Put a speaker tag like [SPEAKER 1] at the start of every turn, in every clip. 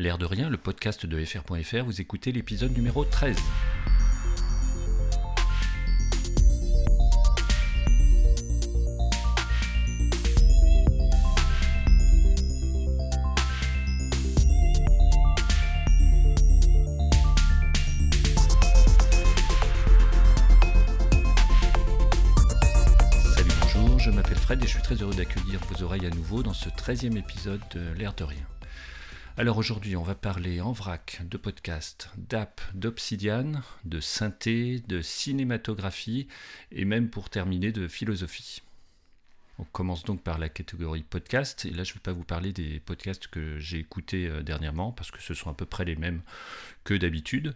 [SPEAKER 1] L'air de rien, le podcast de fr.fr, vous écoutez l'épisode numéro 13. Salut, bonjour, je m'appelle Fred et je suis très heureux d'accueillir vos oreilles à nouveau dans ce 13e épisode de L'air de rien. Alors aujourd'hui, on va parler en vrac de podcast, d'app, d'obsidian, de synthé, de cinématographie et même pour terminer de philosophie. On commence donc par la catégorie podcast et là je ne vais pas vous parler des podcasts que j'ai écoutés euh, dernièrement parce que ce sont à peu près les mêmes que d'habitude.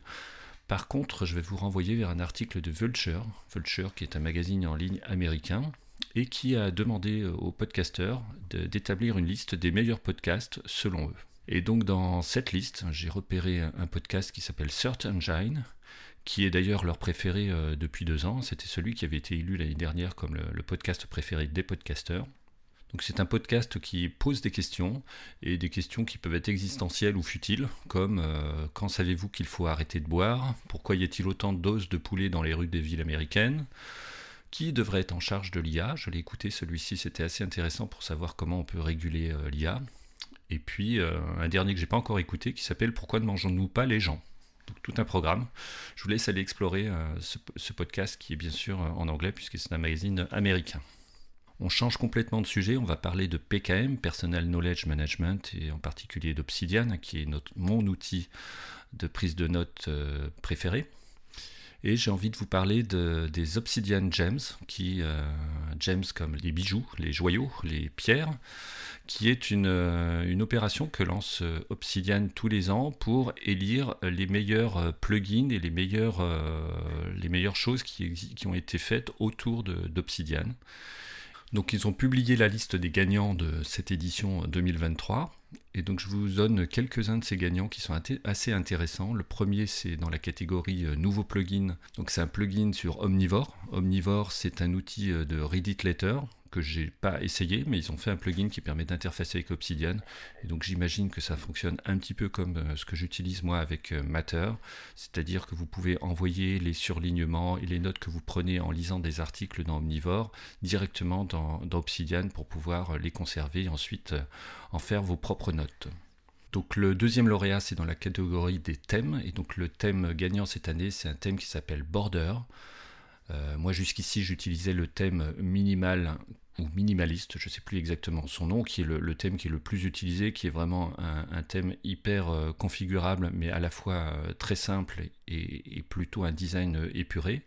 [SPEAKER 1] Par contre, je vais vous renvoyer vers un article de Vulture, Vulture qui est un magazine en ligne américain et qui a demandé euh, aux podcasteurs d'établir une liste des meilleurs podcasts selon eux. Et donc dans cette liste, j'ai repéré un podcast qui s'appelle Search Engine, qui est d'ailleurs leur préféré euh, depuis deux ans. C'était celui qui avait été élu l'année dernière comme le, podcast préféré des podcasteurs. Donc c'est un podcast qui pose des questions, et des questions qui peuvent être existentielles ou futiles, comme euh, quand savez-vous qu'il faut arrêter de boire? Pourquoi y a-t-il autant de doses de poulet dans les rues des villes américaines? Qui devrait être en charge de l'IA Je l'ai écouté, celui-ci, c'était assez intéressant pour savoir comment on peut réguler euh, l'IA. Et puis euh, un dernier que j'ai pas encore écouté qui s'appelle Pourquoi ne mangeons-nous pas les gens? Donc tout un programme. Je vous laisse aller explorer euh, ce, podcast qui est bien sûr euh, en anglais puisque c'est un magazine américain. On change complètement de sujet, on va parler de PKM, Personal Knowledge Management, et en particulier d'Obsidian, qui est mon outil de prise de notes préféré. Et j'ai envie de vous parler de- des Obsidian Gems, qui, euh, gems comme les bijoux, les joyaux, les pierres, qui est une, euh, une opération que lance euh, Obsidian tous les ans pour élire les meilleurs plugins et les meilleures, les meilleures choses qui, qui ont été faites autour d'Obsidian. Donc ils ont publié la liste des gagnants de cette édition 2023. Et donc je vous donne quelques-uns de ces gagnants qui sont assez intéressants. Le premier c'est dans la catégorie euh, nouveau plugin. Donc c'est un plugin sur Omnivore. Omnivore c'est un outil euh, de Reddit Letter que j'ai pas essayé, mais ils ont fait un plugin qui permet d'interfacer avec Obsidian. Et donc j'imagine que ça fonctionne un petit peu comme euh, ce que j'utilise moi avec euh, Matter, c'est-à-dire que vous pouvez envoyer les surlignements et les notes que vous prenez en lisant des articles dans Omnivore directement dans, Obsidian pour pouvoir euh, les conserver et ensuite en faire vos propres notes. Donc le deuxième lauréat, c'est dans la catégorie des thèmes. Et donc le thème gagnant cette année, c'est un thème qui s'appelle Border. Moi jusqu'ici, j'utilisais le thème minimal ou minimaliste, je ne sais plus exactement son nom, qui est le, thème qui est le plus utilisé, qui est vraiment un, thème hyper euh, configurable, mais à la fois euh, très simple et, plutôt un design euh, épuré.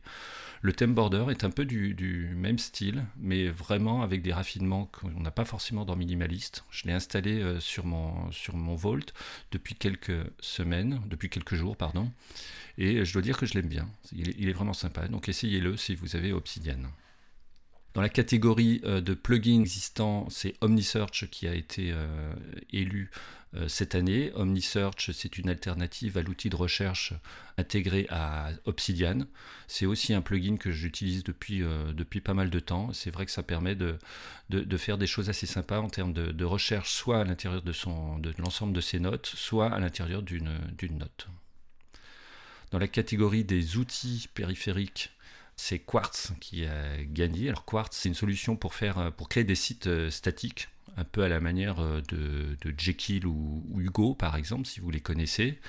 [SPEAKER 1] Le thème border est un peu du, même style, mais vraiment avec des raffinements qu'on n'a pas forcément dans Minimalist. Je l'ai installé sur, mon, sur Vault depuis quelques semaines, depuis quelques jours, pardon, et je dois dire que je l'aime bien. Il il est vraiment sympa, donc essayez-le si vous avez Obsidian. Dans la catégorie euh, de plugins existants, c'est OmniSearch qui a été euh, élu euh, cette année. OmniSearch, c'est une alternative à l'outil de recherche intégré à Obsidian. C'est aussi un plugin que j'utilise depuis, depuis pas mal de temps. C'est vrai que ça permet de, de, faire des choses assez sympas en termes de, de recherche, soit à l'intérieur de, de l'ensemble de ses notes, soit à l'intérieur d'une note. Dans la catégorie des outils périphériques, c'est Quartz qui a gagné. Alors Quartz, c'est une solution pour faire, pour créer des sites euh, statiques, un peu à la manière euh, de, Jekyll ou, Hugo par exemple, si vous les connaissez.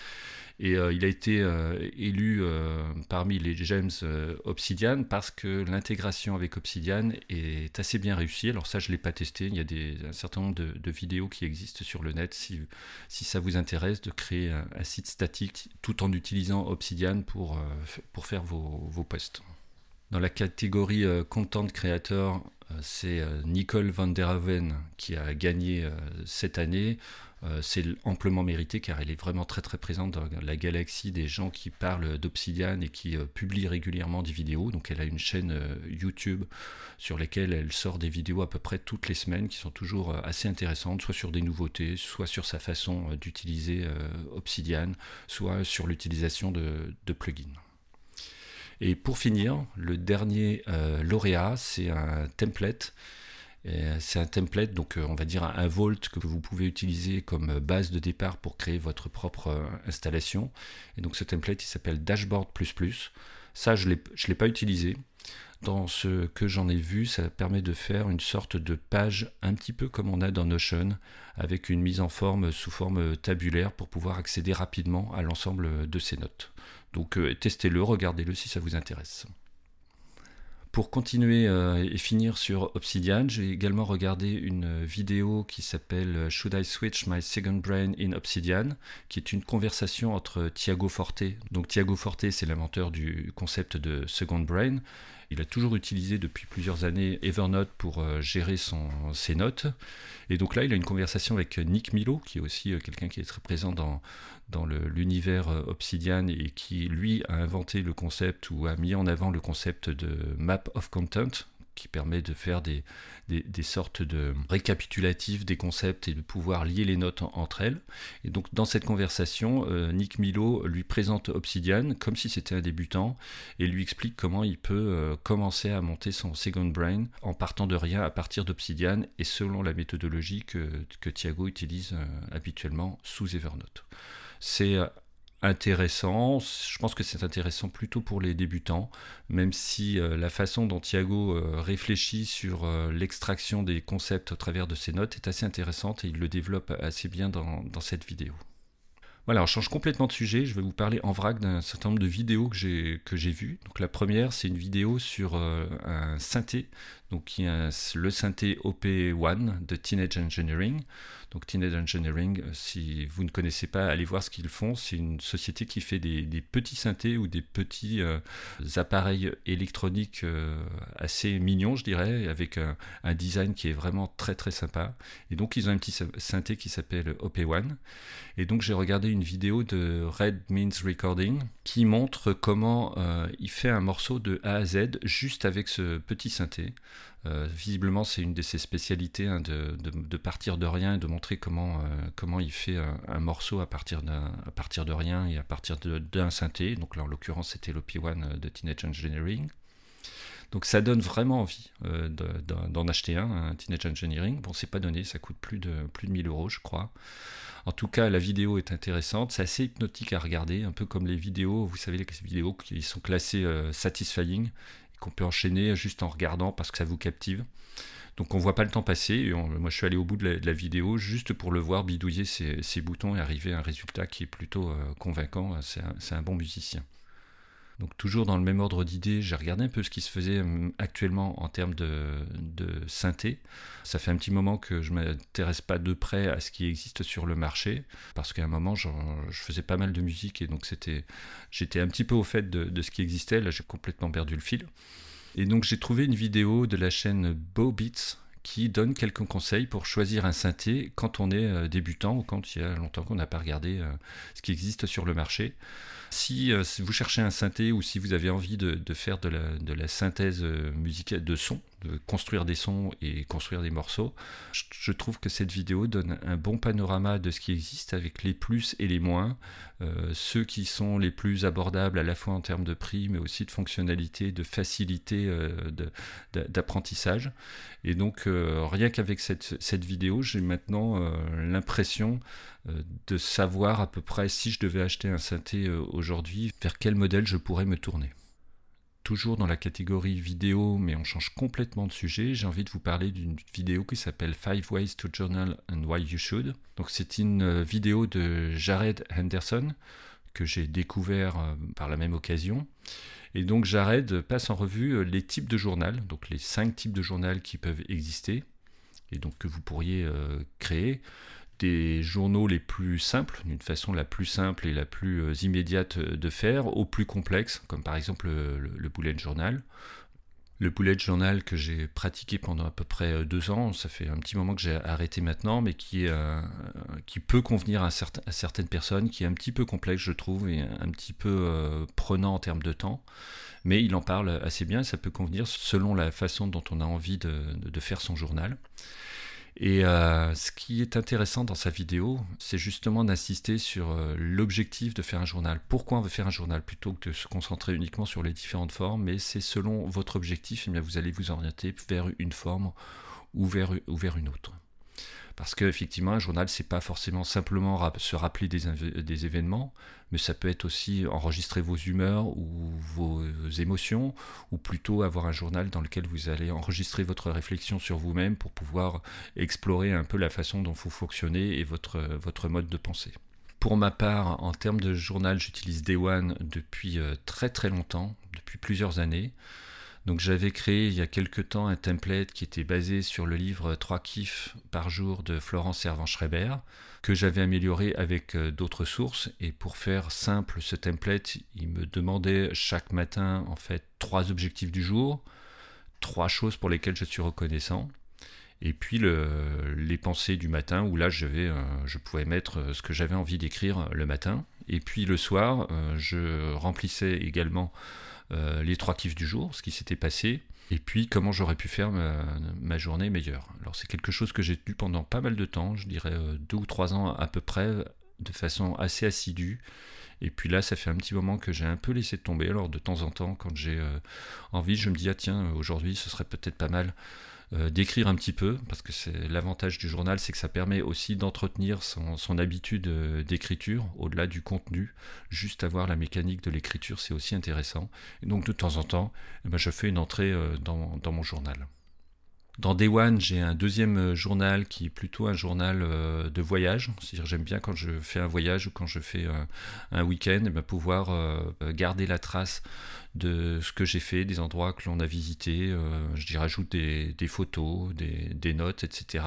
[SPEAKER 1] Et euh, il a été euh, élu euh, parmi les gems euh, Obsidian parce que l'intégration avec Obsidian est assez bien réussie. Alors ça, je ne l'ai pas testé. Il y a un certain nombre de, vidéos qui existent sur le net si, ça vous intéresse de créer un, site statique tout en utilisant Obsidian pour, euh, pour faire vos, vos posts. Dans la catégorie euh, Content Creator, euh, c'est euh, Nicole van der Haven qui a gagné cette année. C'est amplement mérité car elle est vraiment très très présente dans la galaxie des gens qui parlent d'Obsidian et qui publient régulièrement des vidéos. Donc elle a une chaîne YouTube sur laquelle elle sort des vidéos à peu près toutes les semaines qui sont toujours assez intéressantes, soit sur des nouveautés, soit sur sa façon d'utiliser Obsidian, soit sur l'utilisation de plugins. Et pour finir, le dernier euh, lauréat, c'est un template C'est un template, donc on va dire un vault que vous pouvez utiliser comme base de départ pour créer votre propre installation. Et donc ce template, il s'appelle Dashboard++. Ça, je ne l'ai pas utilisé. Dans ce que j'en ai vu, ça permet de faire une sorte de page un petit peu comme on a dans Notion, avec une mise en forme sous forme tabulaire pour pouvoir accéder rapidement à l'ensemble de ces notes. Donc euh, testez-le, regardez-le si ça vous intéresse. Pour continuer euh, et finir sur Obsidian, j'ai également regardé une vidéo qui s'appelle Should I Switch My Second Brain in Obsidian, qui est une conversation entre Thiago Forte. Donc Thiago Forte, c'est l'inventeur du concept de Second Brain, il a toujours utilisé depuis plusieurs années Evernote pour euh, gérer son, ses notes. Et donc là, il a une conversation avec Nick Milo, qui est aussi euh, quelqu'un qui est très présent dans, dans l'univers euh, Obsidian et qui, lui, a inventé le concept ou a mis en avant le concept de Map of Content, qui permet de faire des, des, sortes de récapitulatifs des concepts et de pouvoir lier les notes entre elles. Et donc dans cette conversation, euh, Nick Milo lui présente Obsidian comme si c'était un débutant et lui explique comment il peut euh, commencer à monter son Second Brain en partant de rien à partir d'Obsidian et selon la méthodologie que, que Thiago utilise euh, habituellement sous Evernote. C'est intéressant. Je pense que c'est intéressant plutôt pour les débutants, même si euh, la façon dont Thiago euh, réfléchit sur euh, l'extraction des concepts au travers de ses notes est assez intéressante et il le développe assez bien dans, cette vidéo. Voilà, on change complètement de sujet. Je vais vous parler en vrac d'un certain nombre de vidéos que j'ai que j'ai vues. Donc la première, c'est une vidéo sur un synthé, donc qui est le synthé OP1 de Teenage Engineering. Donc Teenage Engineering, euh, si vous ne connaissez pas, allez voir ce qu'ils font. C'est une société qui fait des, petits synthés ou des petits euh, appareils électroniques euh, assez mignons, je dirais, avec un, design qui est vraiment très très sympa. Et donc ils ont un petit synthé qui s'appelle OP1. Et donc j'ai regardé une vidéo de Red Means Recording qui montre comment il fait un morceau de A à Z juste avec ce petit synthé. Euh, visiblement, c'est une de ses spécialités hein, de, partir de rien et de montrer comment, euh, il fait un, morceau à partir, de rien et à partir d'un synthé. Donc là, en l'occurrence, c'était l'OP1 euh, de Teenage Engineering. Donc ça donne vraiment envie d'en acheter un, Teenage Engineering. Bon, c'est pas donné, ça coûte plus de, plus de 1000 euros, je crois. En tout cas, la vidéo est intéressante, c'est assez hypnotique à regarder, un peu comme les vidéos, vous savez, les vidéos qui sont classées satisfying qu'on peut enchaîner juste en regardant parce que ça vous captive. Donc on voit pas le temps passer. moi je suis allé au bout de la, vidéo juste pour le voir bidouiller ses, boutons et arriver à un résultat qui est plutôt euh, convaincant. C'est un, bon musicien. Donc toujours dans le même ordre d'idées, j'ai regardé un peu ce qui se faisait hum, actuellement en termes de, synthé. Ça fait un petit moment que je m'intéresse pas de près à ce qui existe sur le marché, parce qu'à un moment, je faisais pas mal de musique et donc j'étais un petit peu au fait de, ce qui existait. Là, j'ai complètement perdu le fil. Et donc j'ai trouvé une vidéo de la chaîne Bow Beats qui donne quelques conseils pour choisir un synthé quand on est euh, débutant ou quand il y a longtemps qu'on n'a pas regardé euh, ce qui existe sur le marché. Euh, si, vous cherchez un synthé ou si vous avez envie de, faire de la, synthèse musicale de son, de construire des sons et construire des morceaux, je, trouve que cette vidéo donne un bon panorama de ce qui existe avec les plus et les moins, ceux qui sont les plus abordables à la fois en termes de prix mais aussi de fonctionnalité, de facilité d'apprentissage. Et donc euh, rien qu'avec cette, vidéo, j'ai maintenant euh, l'impression euh, de savoir à peu près si je devais acheter un synthé aujourd'hui, vers quel modèle je pourrais me tourner. Toujours dans la catégorie vidéo, mais on change complètement de sujet, j'ai envie de vous parler d'une vidéo qui s'appelle Five Ways to Journal and Why You Should. Donc c'est une vidéo de Jared Henderson que j'ai découvert par la même occasion. Et donc Jared passe en revue euh, les types de journal, donc les cinq types de journal qui peuvent exister et donc que vous pourriez euh, créer. Des journaux les plus simples, d'une façon la plus simple et la plus euh, immédiate de faire, aux plus complexes, comme par exemple le bullet journal, le bullet journal que j'ai pratiqué pendant à peu près euh, deux ans, ça fait un petit moment que j'ai arrêté maintenant, mais qui, euh, qui peut convenir à, certaines personnes, qui est un petit peu complexe je trouve, et un petit peu euh, prenant en termes de temps. Mais il en parle assez bien, ça peut convenir selon la façon dont on a envie de faire son journal. Et euh, ce qui est intéressant dans sa vidéo, c'est justement d'insister sur euh, l'objectif de faire un journal. Pourquoi on veut faire un journal plutôt que de se concentrer uniquement sur les différentes formes, mais c'est selon votre objectif, eh bien, vous allez vous orienter vers une forme ou vers une autre. Parce qu'effectivement, un journal, c'est pas forcément simplement se rappeler des, événements, mais ça peut être aussi enregistrer vos humeurs ou vos émotions, ou plutôt avoir un journal dans lequel vous allez enregistrer votre réflexion sur vous-même pour pouvoir explorer un peu la façon dont vous fonctionnez et votre, votre mode de pensée. Pour ma part, en termes de journal, j'utilise Day One depuis euh, très très longtemps, depuis plusieurs années. Donc j'avais créé il y a quelque temps un template qui était basé sur le livre 3 kiffs par jour de Florence Servan-Schreiber, que j'avais amélioré avec euh, d'autres sources. Et pour faire simple ce template, il me demandait chaque matin en fait trois objectifs du jour, trois choses pour lesquelles je suis reconnaissant. Et puis les pensées du matin, où là je, euh, je pouvais mettre euh, ce que j'avais envie d'écrire le matin. Et puis le soir, je remplissais également euh, les trois kiffs du jour, ce qui s'était passé, et puis comment j'aurais pu faire ma, journée meilleure. Alors c'est quelque chose que j'ai tenu pendant pas mal de temps, je dirais euh, deux ou trois ans à peu près, de façon assez assidue. Et puis là, ça fait un petit moment que j'ai un peu laissé tomber. Alors de temps en temps, quand j'ai euh, envie, je me dis, ah tiens, aujourd'hui, ce serait peut-être pas mal euh, d'écrire un petit peu, parce que c'est l'avantage du journal, c'est que ça permet aussi d'entretenir son, habitude euh, d'écriture, au-delà du contenu. Juste avoir la mécanique de l'écriture, c'est aussi intéressant. Donc de temps en temps, eh ben, je fais une entrée euh, dans mon journal. Dans Day One, j'ai un deuxième euh, journal qui est plutôt un journal euh, de voyage. C'est-à-dire j'aime bien quand je fais un voyage ou quand je fais euh, un week-end, eh ben, pouvoir garder la trace de ce que j'ai fait, des endroits que l'on a visités. je rajoute des, photos, des, notes, etc.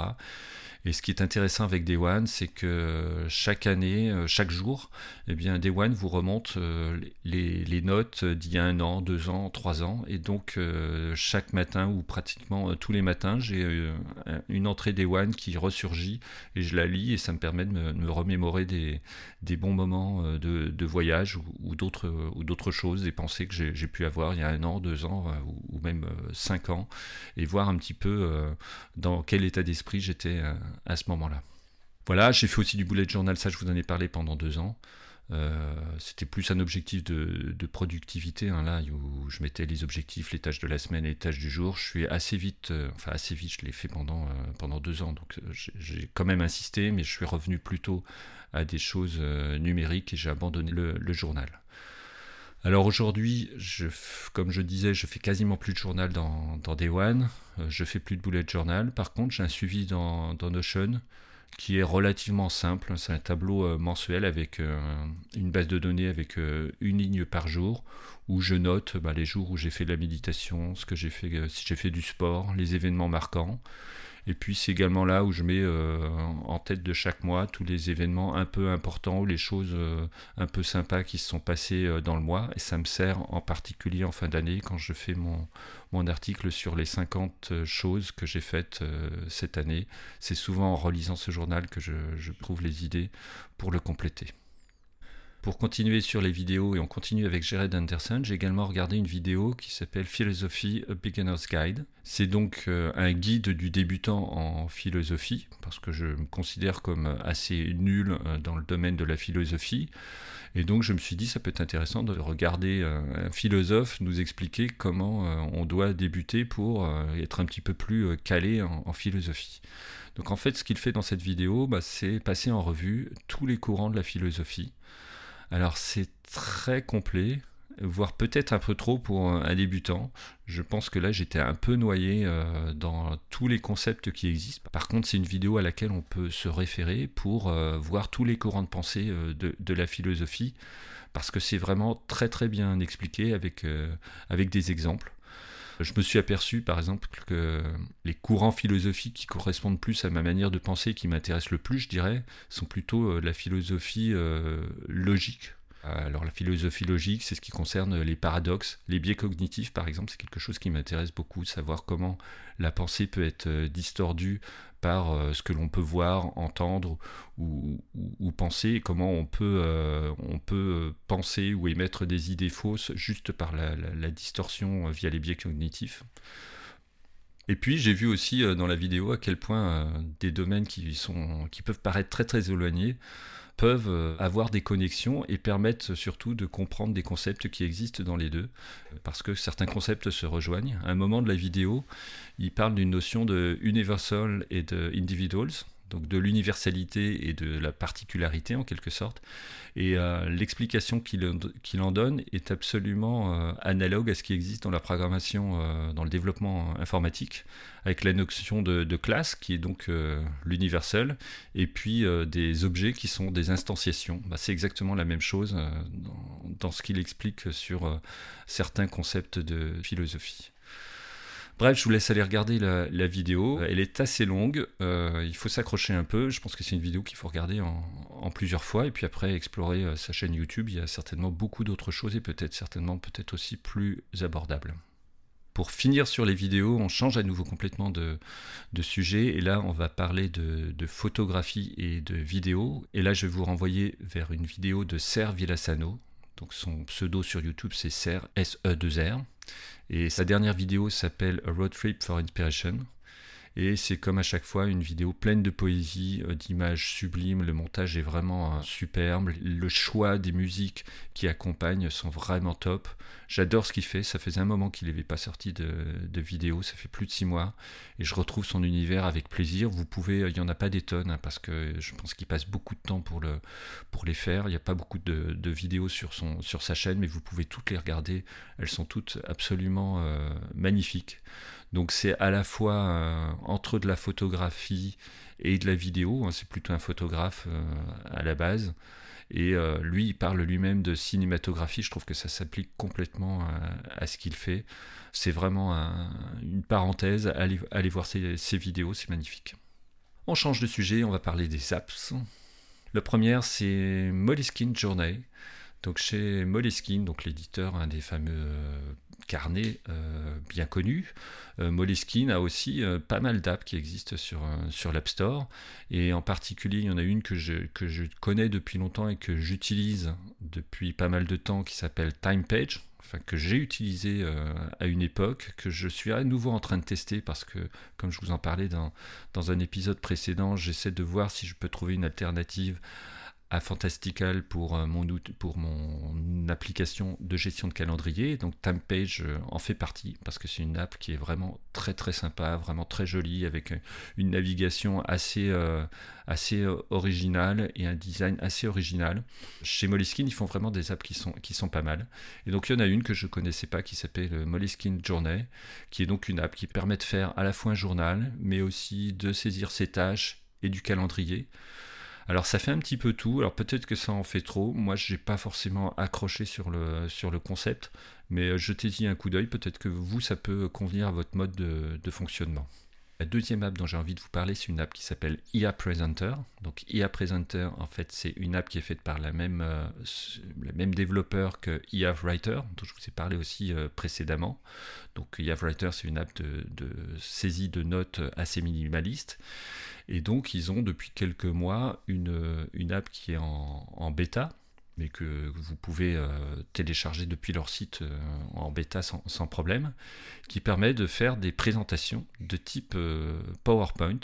[SPEAKER 1] Et ce qui est intéressant avec Day One, c'est que chaque année, euh, chaque jour, eh bien, Day One vous remonte euh, les, notes d'il y a un an, deux ans, trois ans. Et donc, euh, chaque matin, ou pratiquement tous les matins, j'ai une entrée Day One qui ressurgit et je la lis et ça me permet de me, remémorer des, bons moments de, voyage ou, d'autres choses, des pensées que j'ai pu avoir il y a un an, deux ans ou, même cinq ans et voir un petit peu dans quel état d'esprit j'étais à ce moment-là. Voilà, j'ai fait aussi du bullet journal, ça je vous en ai parlé pendant deux ans. Euh, c'était plus un objectif de, productivité, hein, là où je mettais les objectifs, les tâches de la semaine et les tâches du jour. Je suis assez vite, euh, enfin assez vite, je l'ai fait pendant, euh, pendant deux ans, donc j'ai quand même insisté, mais je suis revenu plutôt à des choses numériques et j'ai abandonné le, journal. Alors aujourd'hui, comme je disais, je fais quasiment plus de journal dans, Day One. je fais plus de bullet journal. Par contre, j'ai un suivi dans, Notion qui est relativement simple. C'est un tableau euh, mensuel avec euh, une base de données avec euh, une ligne par jour où je note bah, les jours où j'ai fait de la méditation, ce que j'ai fait, si j'ai fait du sport, les événements marquants. Et puis c'est également là où je mets euh, en tête de chaque mois tous les événements un peu importants ou les choses euh, un peu sympas qui se sont passées euh, dans le mois. Et ça me sert en particulier en fin d'année quand je fais mon, article sur les 50 choses que j'ai faites cette année. C'est souvent en relisant ce journal que je trouve les idées pour le compléter. Pour continuer sur les vidéos, et on continue avec Jared Anderson, j'ai également regardé une vidéo qui s'appelle Philosophy, A Beginner's Guide. C'est donc euh, un guide du débutant en philosophie, parce que je me considère comme assez nul euh, dans le domaine de la philosophie. Et donc je me suis dit, ça peut être intéressant de regarder euh, un philosophe nous expliquer comment on doit débuter pour être un petit peu plus calé en, philosophie. Donc en fait, ce qu'il fait dans cette vidéo, bah, c'est passer en revue tous les courants de la philosophie. Alors c'est très complet, voire peut-être un peu trop pour un débutant. Je pense que là j'étais un peu noyé euh, dans tous les concepts qui existent. Par contre c'est une vidéo à laquelle on peut se référer pour euh, voir tous les courants de pensée euh, de, la philosophie, parce que c'est vraiment très très bien expliqué avec, avec des exemples. Je me suis aperçu, par exemple, que les courants philosophiques qui correspondent plus à ma manière de penser, qui m'intéressent le plus, je dirais, sont plutôt euh, la philosophie euh, logique. Alors la philosophie logique, c'est ce qui concerne les paradoxes, les biais cognitifs par exemple, c'est quelque chose qui m'intéresse beaucoup, savoir comment la pensée peut être euh, distordue par euh, ce que l'on peut voir, entendre ou, penser, comment on peut, euh, peut penser ou émettre des idées fausses juste par la, distorsion via les biais cognitifs. Et puis j'ai vu aussi dans la vidéo à quel point des domaines qui, qui peuvent paraître très très éloignés peuvent avoir des connexions et permettent surtout de comprendre des concepts qui existent dans les deux, parce que certains concepts se rejoignent. À un moment de la vidéo, il parle d'une notion de universal et de individuals, donc de l'universalité et de la particularité en quelque sorte. Et euh, l'explication qu'il en donne est absolument euh, analogue à ce qui existe dans la programmation, euh, dans le développement informatique, avec la notion de, classe qui est donc l'universel, et puis des objets qui sont des instanciations. Bah, c'est exactement la même chose dans, dans, ce qu'il explique sur certains concepts de philosophie. Bref, je vous laisse aller regarder la, vidéo. Elle est assez longue, euh, il faut s'accrocher un peu. Je pense que c'est une vidéo qu'il faut regarder en, plusieurs fois et puis après explorer euh, sa chaîne YouTube. Il y a certainement beaucoup d'autres choses et peut-être certainement peut-être aussi plus abordables. Pour finir sur les vidéos, on change à nouveau complètement de, sujet et là on va parler de, photographie et de vidéo. Et là je vais vous renvoyer vers une vidéo de Serre Villassano. Donc son pseudo sur YouTube c'est Serre S-E-2-R. Et sa dernière vidéo s'appelle A Road Trip for Inspiration. Et c'est comme à chaque fois une vidéo pleine de poésie, euh, d'images sublimes. Le montage est vraiment euh, superbe. Le choix des musiques qui accompagnent sont vraiment top. J'adore ce qu'il fait. Ça faisait un moment qu'il n'avait pas sorti de, vidéo. Ça fait plus de six mois. Et je retrouve son univers avec plaisir. Vous pouvez, il n'y en a pas des tonnes hein, parce que je pense qu'il passe beaucoup de temps pour, le, pour les faire. Il n'y a pas beaucoup de, vidéos sur, son, sur sa chaîne, mais vous pouvez toutes les regarder. Elles sont toutes absolument euh, magnifiques. Donc c'est à la fois euh, entre de la photographie et de la vidéo, hein, c'est plutôt un photographe euh, à la base. Et euh, lui, il parle lui-même de cinématographie, je trouve que ça s'applique complètement à, ce qu'il fait. C'est vraiment une parenthèse, allez, voir ses, vidéos, c'est magnifique. On change de sujet, on va parler des apps. Le premier, c'est Moleskine Journey. Donc chez Moleskine, donc l'éditeur, un des fameux carnet euh, bien connu. Euh, a aussi euh, pas mal d'apps qui existent sur, l'App Store. Et en particulier, il y en a une que je, que je connais depuis longtemps et que j'utilise depuis pas mal de temps qui s'appelle TimePage. Enfin, que j'ai utilisé à une époque, que je suis à nouveau en train de tester parce que, comme je vous en parlais dans un épisode précédent, j'essaie de voir si je peux trouver une alternative à Fantastical pour euh, mon, pour mon application de gestion de calendrier. Donc TimePage euh, en fait partie parce que c'est une app qui est vraiment très très sympa, vraiment très jolie avec une navigation assez, euh, assez originale et un design assez original. Chez Moleskine, ils font vraiment des apps qui sont, qui sont pas mal. Et donc il y en a une que je connaissais pas qui s'appelle Moleskine Journey, qui est donc une app qui permet de faire à la fois un journal, mais aussi de saisir ses tâches et du calendrier. Alors ça fait un petit peu tout, alors peut-être que ça en fait trop, moi je n'ai pas forcément accroché sur le, sur le concept, mais euh, jetez-y un coup d'œil, peut-être que vous ça peut convenir à votre mode de, fonctionnement. La deuxième app dont j'ai envie de vous parler, c'est une app qui s'appelle IA Presenter. Donc IA Presenter, en fait, c'est une app qui est faite par la même, euh, le même développeur que IA Writer, dont je vous ai parlé aussi euh, précédemment. Donc IA Writer, c'est une app de, de, saisie de notes assez minimaliste. Et donc, ils ont depuis quelques mois une, une app qui est en, bêta, mais que vous pouvez euh, télécharger depuis leur site euh, en bêta sans, problème, qui permet de faire des présentations de type euh, PowerPoint,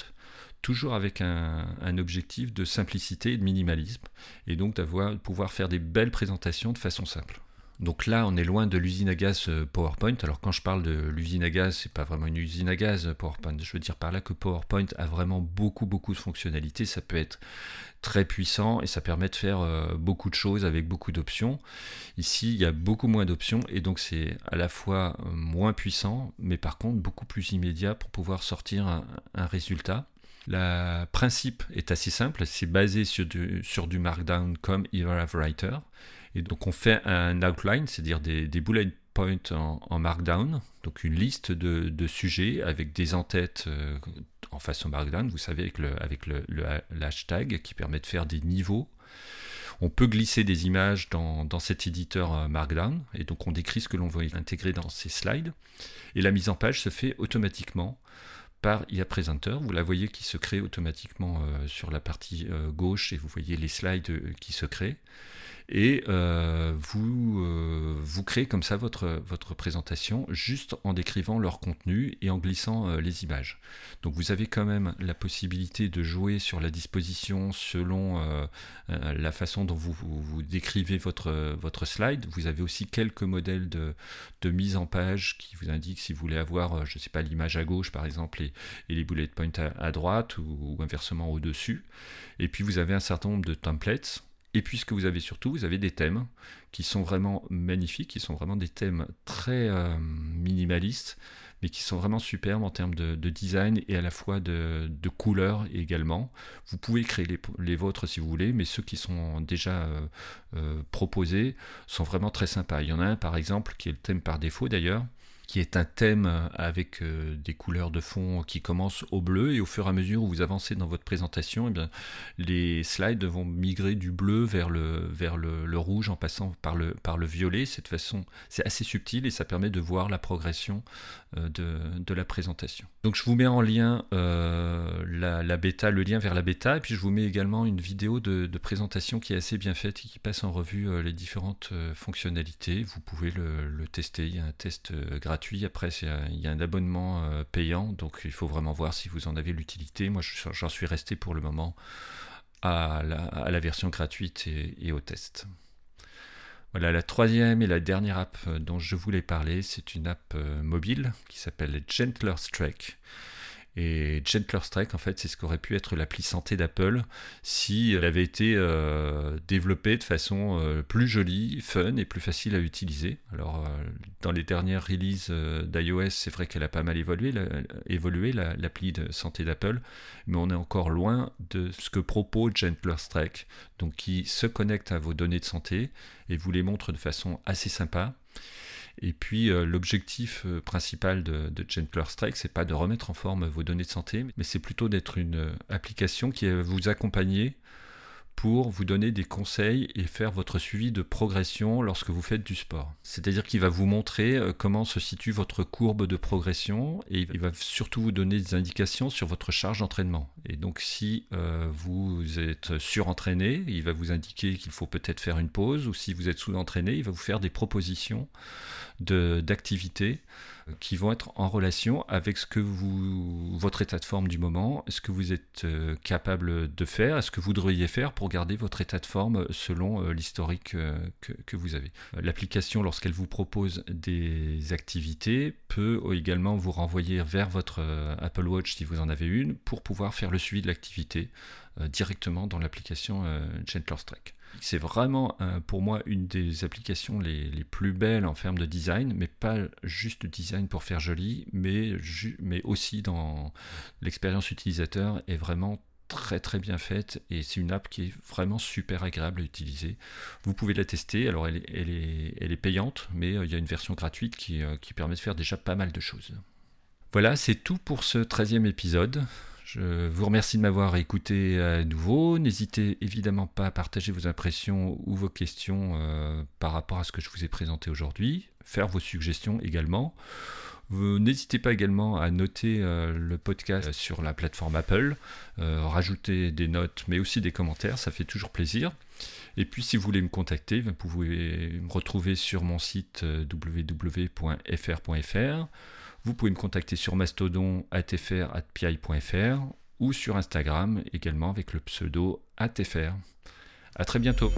[SPEAKER 1] toujours avec un, un, objectif de simplicité et de minimalisme, et donc d'avoir pouvoir faire des belles présentations de façon simple. Donc là, on est loin de l'usine à gaz euh, PowerPoint. Alors quand je parle de l'usine à gaz, c'est pas vraiment une usine à gaz euh, PowerPoint. Je veux dire par là que PowerPoint a vraiment beaucoup beaucoup de fonctionnalités. Ça peut être très puissant et ça permet de faire euh, beaucoup de choses avec beaucoup d'options. Ici, il y a beaucoup moins d'options et donc c'est à la fois moins puissant, mais par contre beaucoup plus immédiat pour pouvoir sortir un, résultat. Le principe est assez simple, c'est basé sur du, Markdown comme Writer. Et donc on fait un outline, c'est-à-dire des, bullet points en, Markdown, donc une liste de, sujets avec des en-têtes euh, en façon Markdown, vous savez, avec, le, qui permet de faire des niveaux. On peut glisser des images dans, cet éditeur euh, Markdown, et donc on décrit ce que l'on veut intégrer dans ces slides. Et la mise en page se fait automatiquement par IA Presenter. Vous la voyez qui se crée automatiquement euh, sur la partie gauche, et vous voyez les slides qui se créent. Et euh, vous, euh, vous créez comme ça votre, votre présentation juste en décrivant leur contenu et en glissant euh, les images. Donc vous avez quand même la possibilité de jouer sur la disposition selon la façon dont vous, décrivez votre, votre slide. Vous avez aussi quelques modèles de, mise en page qui vous indiquent si vous voulez avoir, je ne sais pas, l'image à gauche par exemple et, les bullet points à, droite ou, ou inversement au-dessus. Et puis vous avez un certain nombre de templates et puis ce que vous avez surtout, vous avez des thèmes qui sont vraiment magnifiques, qui sont vraiment des thèmes très euh, minimalistes, mais qui sont vraiment superbes en termes de, design et à la fois de, couleurs également. Vous pouvez créer les, vôtres si vous voulez, mais ceux qui sont déjà euh, euh, proposés sont vraiment très sympas. Il y en a un par exemple qui est le thème par défaut d'ailleurs, qui est un thème avec euh, des couleurs de fond qui commencent au bleu et au fur et à mesure où vous avancez dans votre présentation, eh bien, les slides vont migrer du bleu vers le, vers le, rouge en passant par le, par le violet. Cette façon, c'est assez subtil et ça permet de voir la progression euh, de, de, la présentation. Donc je vous mets en lien euh, la, la, bêta, le lien vers la bêta, et puis je vous mets également une vidéo de, de présentation qui est assez bien faite et qui passe en revue les différentes fonctionnalités. Vous pouvez le, le, tester, il y a un test gratuit après, il y a un abonnement euh, payant, donc il faut vraiment voir si vous en avez l'utilité. Moi, j'en suis resté pour le moment à la, version gratuite et, au test. Voilà, la troisième et la dernière app euh, dont je voulais parler, c'est une app euh, mobile qui s'appelle Gentler Strike. Et Gentler Strike, en fait, c'est ce qu'aurait pu être l'appli santé d'Apple si elle avait été euh, développée de façon euh, plus jolie, fun et plus facile à utiliser. Alors, euh, dans les dernières releases d'iOS, c'est vrai qu'elle a pas mal évolué, évolué l'appli de santé d'Apple, mais on est encore loin de ce que propose Gentler Strike, donc qui se connecte à vos données de santé et vous les montre de façon assez sympa. Et puis euh, l'objectif euh, principal de, Gentler Strike, c'est pas de remettre en forme vos données de santé, mais c'est plutôt d'être une euh, application qui va vous accompagner pour vous donner des conseils et faire votre suivi de progression lorsque vous faites du sport. C'est-à-dire qu'il va vous montrer euh, comment se situe votre courbe de progression et il va surtout vous donner des indications sur votre charge d'entraînement. Et donc si euh, vous êtes surentraîné, il va vous indiquer qu'il faut peut-être faire une pause ou si vous êtes sous-entraîné, il va vous faire des propositions d'activités qui vont être en relation avec ce que vous, votre état de forme du moment, ce que vous êtes euh, capable de faire, ce que vous devriez faire pour garder votre état de forme selon euh, l'historique euh, que, vous avez. L'application, lorsqu'elle vous propose des activités, peut également vous renvoyer vers votre Apple Watch si vous en avez une pour pouvoir faire le suivi de l'activité directement dans l'application Gentler Strike. C'est vraiment euh, pour moi une des applications les, plus belles en termes de design, mais pas juste design pour faire joli, mais, aussi dans l'expérience utilisateur est vraiment très très bien faite et c'est une app qui est vraiment super agréable à utiliser. Vous pouvez la tester, alors elle est payante, mais euh, il y a une version gratuite qui, euh, qui permet de faire déjà pas mal de choses. Voilà, c'est tout pour ce 13e épisode. Je vous remercie de m'avoir écouté à nouveau. N'hésitez évidemment pas à partager vos impressions ou vos questions euh, par rapport à ce que je vous ai présenté aujourd'hui. Faire vos suggestions également. N'hésitez pas également à noter euh, le podcast sur la plateforme Apple, euh, rajouter des notes mais aussi des commentaires, ça fait toujours plaisir. Et puis si vous voulez me contacter, vous pouvez me retrouver sur mon site www.fr.fr. Vous pouvez me contacter sur mastodon atfr.pi.fr ou sur Instagram également avec le pseudo atfr. A très bientôt